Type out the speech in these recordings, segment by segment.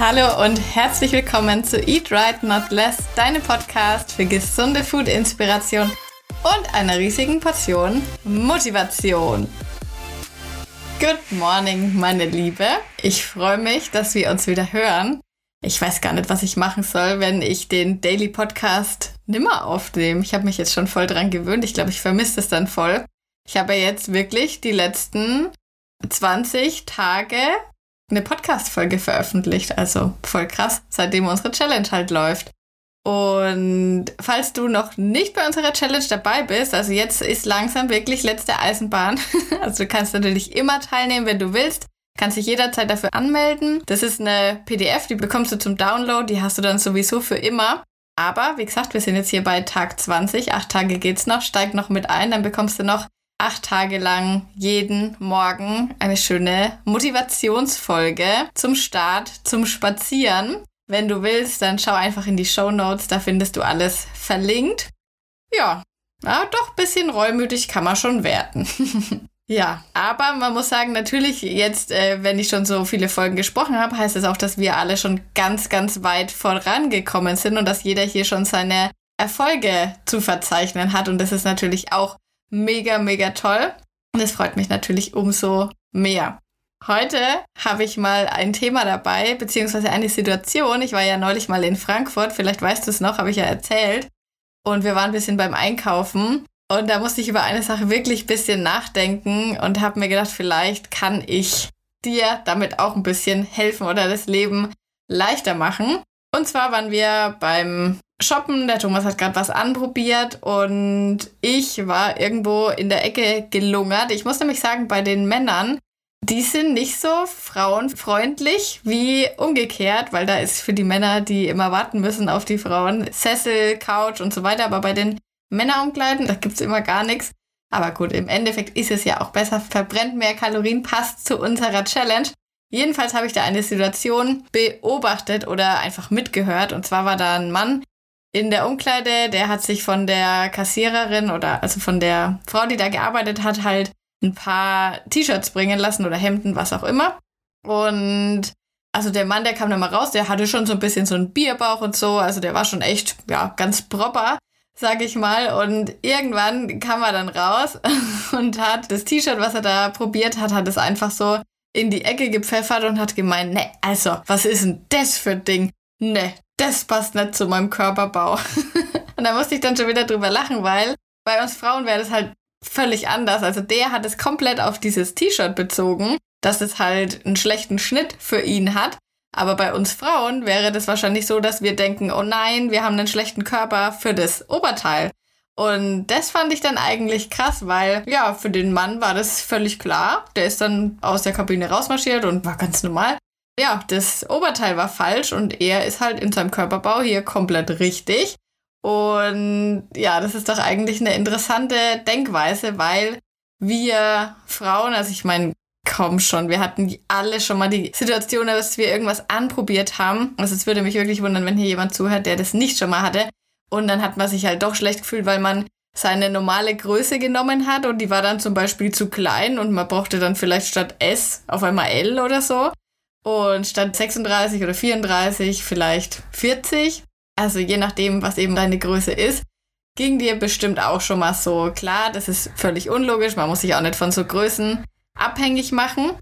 Hallo und herzlich willkommen zu Eat Right Not Less, deinem Podcast für gesunde Food-Inspiration und einer riesigen Portion Motivation. Good morning, meine Liebe. Ich freue mich, dass wir uns wieder hören. Ich weiß gar nicht, was ich machen soll, wenn ich den Daily Podcast nimmer aufnehme. Ich habe mich jetzt schon voll dran gewöhnt. Ich glaube, ich vermisse es dann voll. Ich habe jetzt wirklich die letzten 20 Tage eine Podcast-Folge veröffentlicht. Also voll krass, seitdem unsere Challenge halt läuft. Und falls du noch nicht bei unserer Challenge dabei bist, also jetzt ist langsam wirklich letzte Eisenbahn. Also du kannst natürlich immer teilnehmen, wenn du willst. Kannst dich jederzeit dafür anmelden. Das ist eine PDF, die bekommst du zum Download, die hast du dann sowieso für immer. Aber wie gesagt, wir sind jetzt hier bei Tag 20, acht Tage geht's noch, steig noch mit ein, dann bekommst du noch acht Tage lang jeden Morgen eine schöne Motivationsfolge zum Start, zum Spazieren. Wenn du willst, dann schau einfach in die Show Notes, da findest du alles verlinkt. Ja, ja doch, bisschen reumütig kann man schon werden. ja, aber man muss sagen, natürlich jetzt, äh, wenn ich schon so viele Folgen gesprochen habe, heißt es das auch, dass wir alle schon ganz, ganz weit vorangekommen sind und dass jeder hier schon seine Erfolge zu verzeichnen hat. Und das ist natürlich auch mega, mega toll. Und es freut mich natürlich umso mehr. Heute habe ich mal ein Thema dabei, beziehungsweise eine Situation. Ich war ja neulich mal in Frankfurt, vielleicht weißt du es noch, habe ich ja erzählt. Und wir waren ein bisschen beim Einkaufen. Und da musste ich über eine Sache wirklich ein bisschen nachdenken und habe mir gedacht, vielleicht kann ich dir damit auch ein bisschen helfen oder das Leben leichter machen. Und zwar waren wir beim shoppen. Der Thomas hat gerade was anprobiert und ich war irgendwo in der Ecke gelungert. Ich muss nämlich sagen, bei den Männern, die sind nicht so frauenfreundlich wie umgekehrt, weil da ist für die Männer, die immer warten müssen auf die Frauen, Sessel, Couch und so weiter. Aber bei den Männerumkleiden, da gibt's immer gar nichts. Aber gut, im Endeffekt ist es ja auch besser, verbrennt mehr Kalorien, passt zu unserer Challenge. Jedenfalls habe ich da eine Situation beobachtet oder einfach mitgehört. Und zwar war da ein Mann, in der Umkleide, der hat sich von der Kassiererin oder also von der Frau, die da gearbeitet hat, halt ein paar T-Shirts bringen lassen oder Hemden, was auch immer. Und also der Mann, der kam dann mal raus, der hatte schon so ein bisschen so einen Bierbauch und so, also der war schon echt, ja, ganz proper, sag ich mal. Und irgendwann kam er dann raus und hat das T-Shirt, was er da probiert hat, hat es einfach so in die Ecke gepfeffert und hat gemeint, ne, also, was ist denn das für ein Ding? Ne, das passt nicht zu meinem Körperbau. und da musste ich dann schon wieder drüber lachen, weil bei uns Frauen wäre das halt völlig anders. Also der hat es komplett auf dieses T-Shirt bezogen, dass es halt einen schlechten Schnitt für ihn hat. Aber bei uns Frauen wäre das wahrscheinlich so, dass wir denken, oh nein, wir haben einen schlechten Körper für das Oberteil. Und das fand ich dann eigentlich krass, weil ja, für den Mann war das völlig klar. Der ist dann aus der Kabine rausmarschiert und war ganz normal ja, das Oberteil war falsch und er ist halt in seinem Körperbau hier komplett richtig. Und ja, das ist doch eigentlich eine interessante Denkweise, weil wir Frauen, also ich meine, komm schon, wir hatten alle schon mal die Situation, dass wir irgendwas anprobiert haben. Also es würde mich wirklich wundern, wenn hier jemand zuhört, der das nicht schon mal hatte. Und dann hat man sich halt doch schlecht gefühlt, weil man seine normale Größe genommen hat und die war dann zum Beispiel zu klein und man brauchte dann vielleicht statt S auf einmal L oder so. Und statt 36 oder 34 vielleicht 40. Also je nachdem, was eben deine Größe ist, ging dir bestimmt auch schon mal so. Klar, das ist völlig unlogisch. Man muss sich auch nicht von so Größen abhängig machen.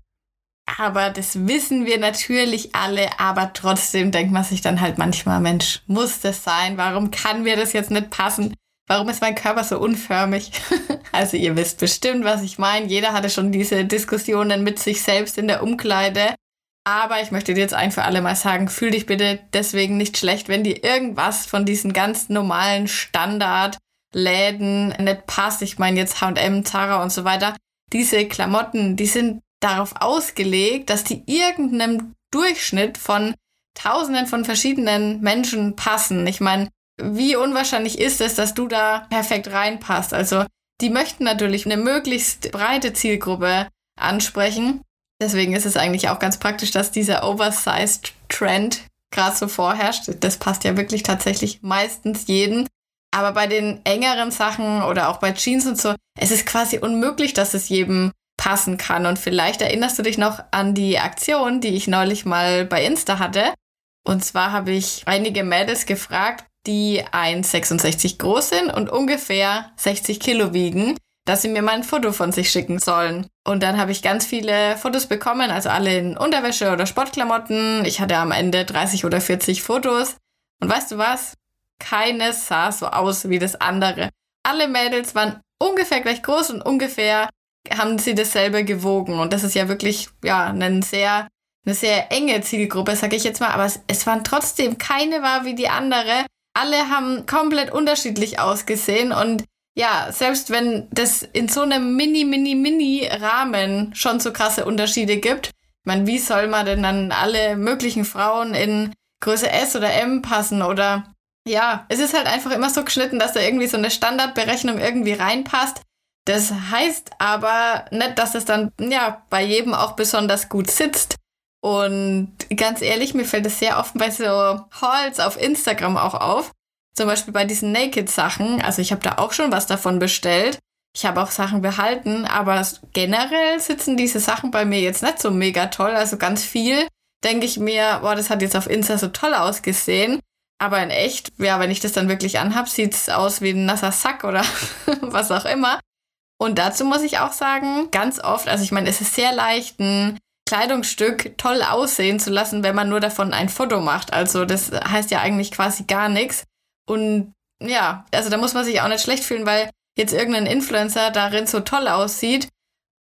Aber das wissen wir natürlich alle. Aber trotzdem denkt man sich dann halt manchmal, Mensch, muss das sein? Warum kann mir das jetzt nicht passen? Warum ist mein Körper so unförmig? also ihr wisst bestimmt, was ich meine. Jeder hatte schon diese Diskussionen mit sich selbst in der Umkleide. Aber ich möchte dir jetzt ein für alle Mal sagen, fühl dich bitte deswegen nicht schlecht, wenn dir irgendwas von diesen ganz normalen Standardläden nicht passt. Ich meine jetzt H&M, Zara und so weiter. Diese Klamotten, die sind darauf ausgelegt, dass die irgendeinem Durchschnitt von Tausenden von verschiedenen Menschen passen. Ich meine, wie unwahrscheinlich ist es, dass du da perfekt reinpasst? Also, die möchten natürlich eine möglichst breite Zielgruppe ansprechen. Deswegen ist es eigentlich auch ganz praktisch, dass dieser Oversized Trend gerade so vorherrscht. Das passt ja wirklich tatsächlich meistens jeden. Aber bei den engeren Sachen oder auch bei Jeans und so, es ist quasi unmöglich, dass es jedem passen kann. Und vielleicht erinnerst du dich noch an die Aktion, die ich neulich mal bei Insta hatte. Und zwar habe ich einige Mädels gefragt, die 1,66 groß sind und ungefähr 60 Kilo wiegen, dass sie mir mal ein Foto von sich schicken sollen. Und dann habe ich ganz viele Fotos bekommen, also alle in Unterwäsche oder Sportklamotten. Ich hatte am Ende 30 oder 40 Fotos. Und weißt du was? Keines sah so aus wie das andere. Alle Mädels waren ungefähr gleich groß und ungefähr haben sie dasselbe gewogen. Und das ist ja wirklich, ja, ein sehr, eine sehr enge Zielgruppe, sage ich jetzt mal. Aber es, es waren trotzdem, keine war wie die andere. Alle haben komplett unterschiedlich ausgesehen und ja, selbst wenn das in so einem mini, mini, mini Rahmen schon so krasse Unterschiede gibt, ich meine, wie soll man denn dann alle möglichen Frauen in Größe S oder M passen oder ja, es ist halt einfach immer so geschnitten, dass da irgendwie so eine Standardberechnung irgendwie reinpasst. Das heißt aber nicht, dass es dann ja bei jedem auch besonders gut sitzt. Und ganz ehrlich, mir fällt es sehr oft bei so Hauls auf Instagram auch auf. Zum Beispiel bei diesen Naked-Sachen. Also ich habe da auch schon was davon bestellt. Ich habe auch Sachen behalten, aber generell sitzen diese Sachen bei mir jetzt nicht so mega toll. Also ganz viel denke ich mir, boah, das hat jetzt auf Insta so toll ausgesehen. Aber in echt, ja, wenn ich das dann wirklich anhab, sieht's aus wie ein nasser Sack oder was auch immer. Und dazu muss ich auch sagen, ganz oft, also ich meine, es ist sehr leicht, ein Kleidungsstück toll aussehen zu lassen, wenn man nur davon ein Foto macht. Also das heißt ja eigentlich quasi gar nichts. Und ja, also da muss man sich auch nicht schlecht fühlen, weil jetzt irgendein Influencer darin so toll aussieht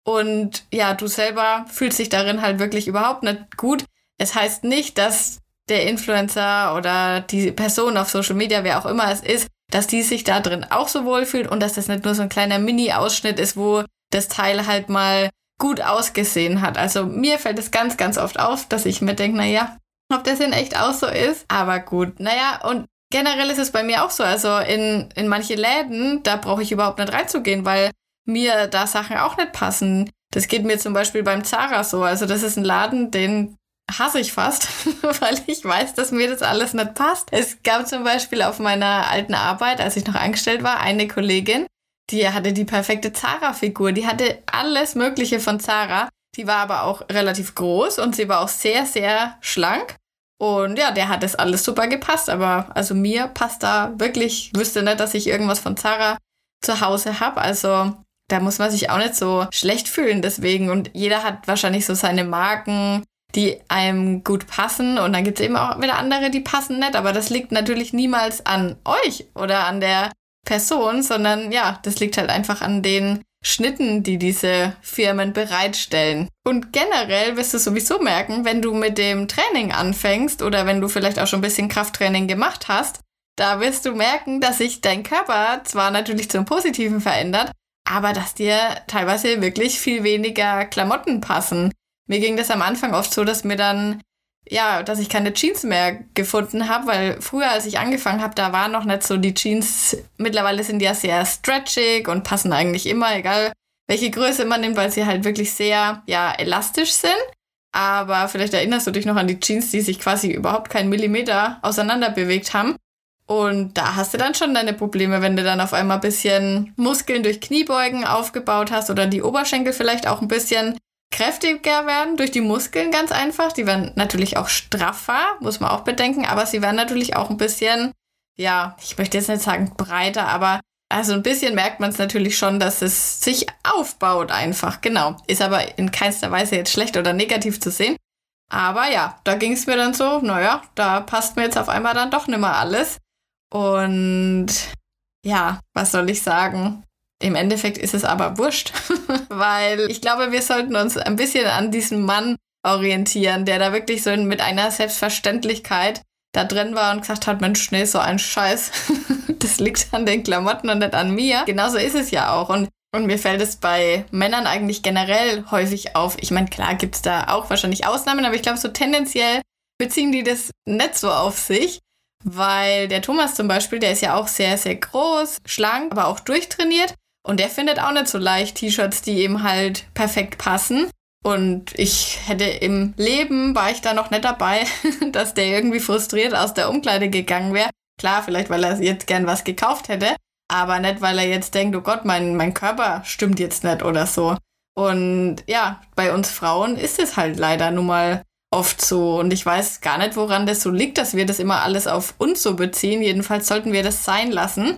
und ja, du selber fühlst dich darin halt wirklich überhaupt nicht gut. Es heißt nicht, dass der Influencer oder die Person auf Social Media, wer auch immer es ist, dass die sich da drin auch so wohlfühlt und dass das nicht nur so ein kleiner Mini-Ausschnitt ist, wo das Teil halt mal gut ausgesehen hat. Also mir fällt es ganz, ganz oft auf, dass ich mir denke, naja, ob das in echt auch so ist. Aber gut, naja, und generell ist es bei mir auch so. Also in, in manche Läden, da brauche ich überhaupt nicht reinzugehen, weil mir da Sachen auch nicht passen. Das geht mir zum Beispiel beim Zara so. Also das ist ein Laden, den hasse ich fast, weil ich weiß, dass mir das alles nicht passt. Es gab zum Beispiel auf meiner alten Arbeit, als ich noch angestellt war, eine Kollegin, die hatte die perfekte Zara-Figur. Die hatte alles Mögliche von Zara. Die war aber auch relativ groß und sie war auch sehr, sehr schlank. Und ja, der hat das alles super gepasst. Aber also mir passt da wirklich, wüsste nicht, dass ich irgendwas von Zara zu Hause habe. Also da muss man sich auch nicht so schlecht fühlen deswegen. Und jeder hat wahrscheinlich so seine Marken, die einem gut passen. Und dann gibt es eben auch wieder andere, die passen nicht. Aber das liegt natürlich niemals an euch oder an der Person, sondern ja, das liegt halt einfach an den Schnitten, die diese Firmen bereitstellen. Und generell wirst du sowieso merken, wenn du mit dem Training anfängst oder wenn du vielleicht auch schon ein bisschen Krafttraining gemacht hast, da wirst du merken, dass sich dein Körper zwar natürlich zum Positiven verändert, aber dass dir teilweise wirklich viel weniger Klamotten passen. Mir ging das am Anfang oft so, dass mir dann ja, dass ich keine Jeans mehr gefunden habe, weil früher, als ich angefangen habe, da waren noch nicht so die Jeans. Mittlerweile sind die ja sehr stretchig und passen eigentlich immer, egal welche Größe man nimmt, weil sie halt wirklich sehr, ja, elastisch sind. Aber vielleicht erinnerst du dich noch an die Jeans, die sich quasi überhaupt keinen Millimeter auseinander bewegt haben. Und da hast du dann schon deine Probleme, wenn du dann auf einmal ein bisschen Muskeln durch Kniebeugen aufgebaut hast oder die Oberschenkel vielleicht auch ein bisschen kräftiger werden durch die Muskeln ganz einfach. Die werden natürlich auch straffer, muss man auch bedenken, aber sie werden natürlich auch ein bisschen, ja, ich möchte jetzt nicht sagen breiter, aber also ein bisschen merkt man es natürlich schon, dass es sich aufbaut einfach. Genau. Ist aber in keinster Weise jetzt schlecht oder negativ zu sehen. Aber ja, da ging es mir dann so, naja, da passt mir jetzt auf einmal dann doch nicht mehr alles. Und ja, was soll ich sagen? Im Endeffekt ist es aber wurscht, weil ich glaube, wir sollten uns ein bisschen an diesem Mann orientieren, der da wirklich so mit einer Selbstverständlichkeit da drin war und gesagt hat, Mensch, nee, so ein Scheiß. das liegt an den Klamotten und nicht an mir. Genauso ist es ja auch. Und, und mir fällt es bei Männern eigentlich generell häufig auf. Ich meine, klar gibt es da auch wahrscheinlich Ausnahmen, aber ich glaube, so tendenziell beziehen die das nicht so auf sich. Weil der Thomas zum Beispiel, der ist ja auch sehr, sehr groß, schlank, aber auch durchtrainiert. Und der findet auch nicht so leicht T-Shirts, die ihm halt perfekt passen. Und ich hätte im Leben, war ich da noch nicht dabei, dass der irgendwie frustriert aus der Umkleide gegangen wäre. Klar, vielleicht weil er jetzt gern was gekauft hätte, aber nicht, weil er jetzt denkt, oh Gott, mein, mein Körper stimmt jetzt nicht oder so. Und ja, bei uns Frauen ist es halt leider nun mal oft so. Und ich weiß gar nicht, woran das so liegt, dass wir das immer alles auf uns so beziehen. Jedenfalls sollten wir das sein lassen.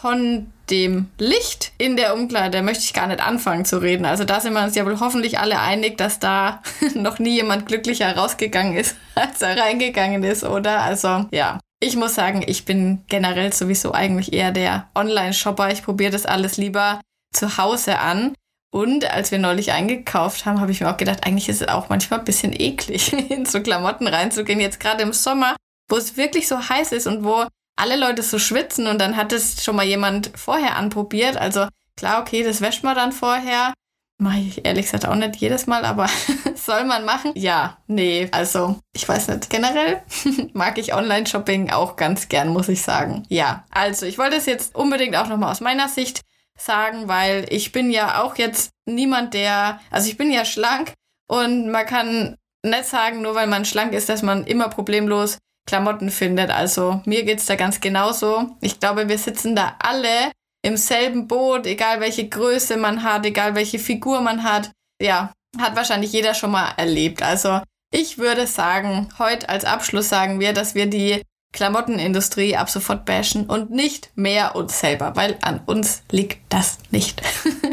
Von dem Licht in der Umkleide möchte ich gar nicht anfangen zu reden. Also da sind wir uns ja wohl hoffentlich alle einig, dass da noch nie jemand glücklicher rausgegangen ist, als er reingegangen ist, oder? Also ja. Ich muss sagen, ich bin generell sowieso eigentlich eher der Online-Shopper. Ich probiere das alles lieber zu Hause an. Und als wir neulich eingekauft haben, habe ich mir auch gedacht, eigentlich ist es auch manchmal ein bisschen eklig, in so Klamotten reinzugehen. Jetzt gerade im Sommer, wo es wirklich so heiß ist und wo alle Leute so schwitzen und dann hat es schon mal jemand vorher anprobiert. Also klar, okay, das wäscht man dann vorher. Mache ich ehrlich gesagt auch nicht jedes Mal, aber soll man machen? Ja, nee, also ich weiß nicht. Generell mag ich Online-Shopping auch ganz gern, muss ich sagen. Ja, also ich wollte es jetzt unbedingt auch nochmal aus meiner Sicht sagen, weil ich bin ja auch jetzt niemand, der, also ich bin ja schlank und man kann nicht sagen, nur weil man schlank ist, dass man immer problemlos Klamotten findet. Also mir geht's da ganz genauso. Ich glaube, wir sitzen da alle im selben Boot, egal welche Größe man hat, egal welche Figur man hat. Ja, hat wahrscheinlich jeder schon mal erlebt. Also ich würde sagen, heute als Abschluss sagen wir, dass wir die Klamottenindustrie ab sofort bashen und nicht mehr uns selber, weil an uns liegt das nicht.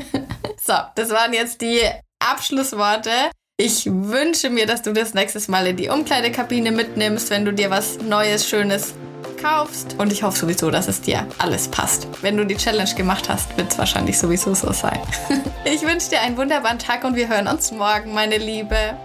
so, das waren jetzt die Abschlussworte. Ich wünsche mir, dass du das nächstes Mal in die Umkleidekabine mitnimmst, wenn du dir was Neues, Schönes kaufst. Und ich hoffe sowieso, dass es dir alles passt. Wenn du die Challenge gemacht hast, wird es wahrscheinlich sowieso so sein. ich wünsche dir einen wunderbaren Tag und wir hören uns morgen, meine Liebe.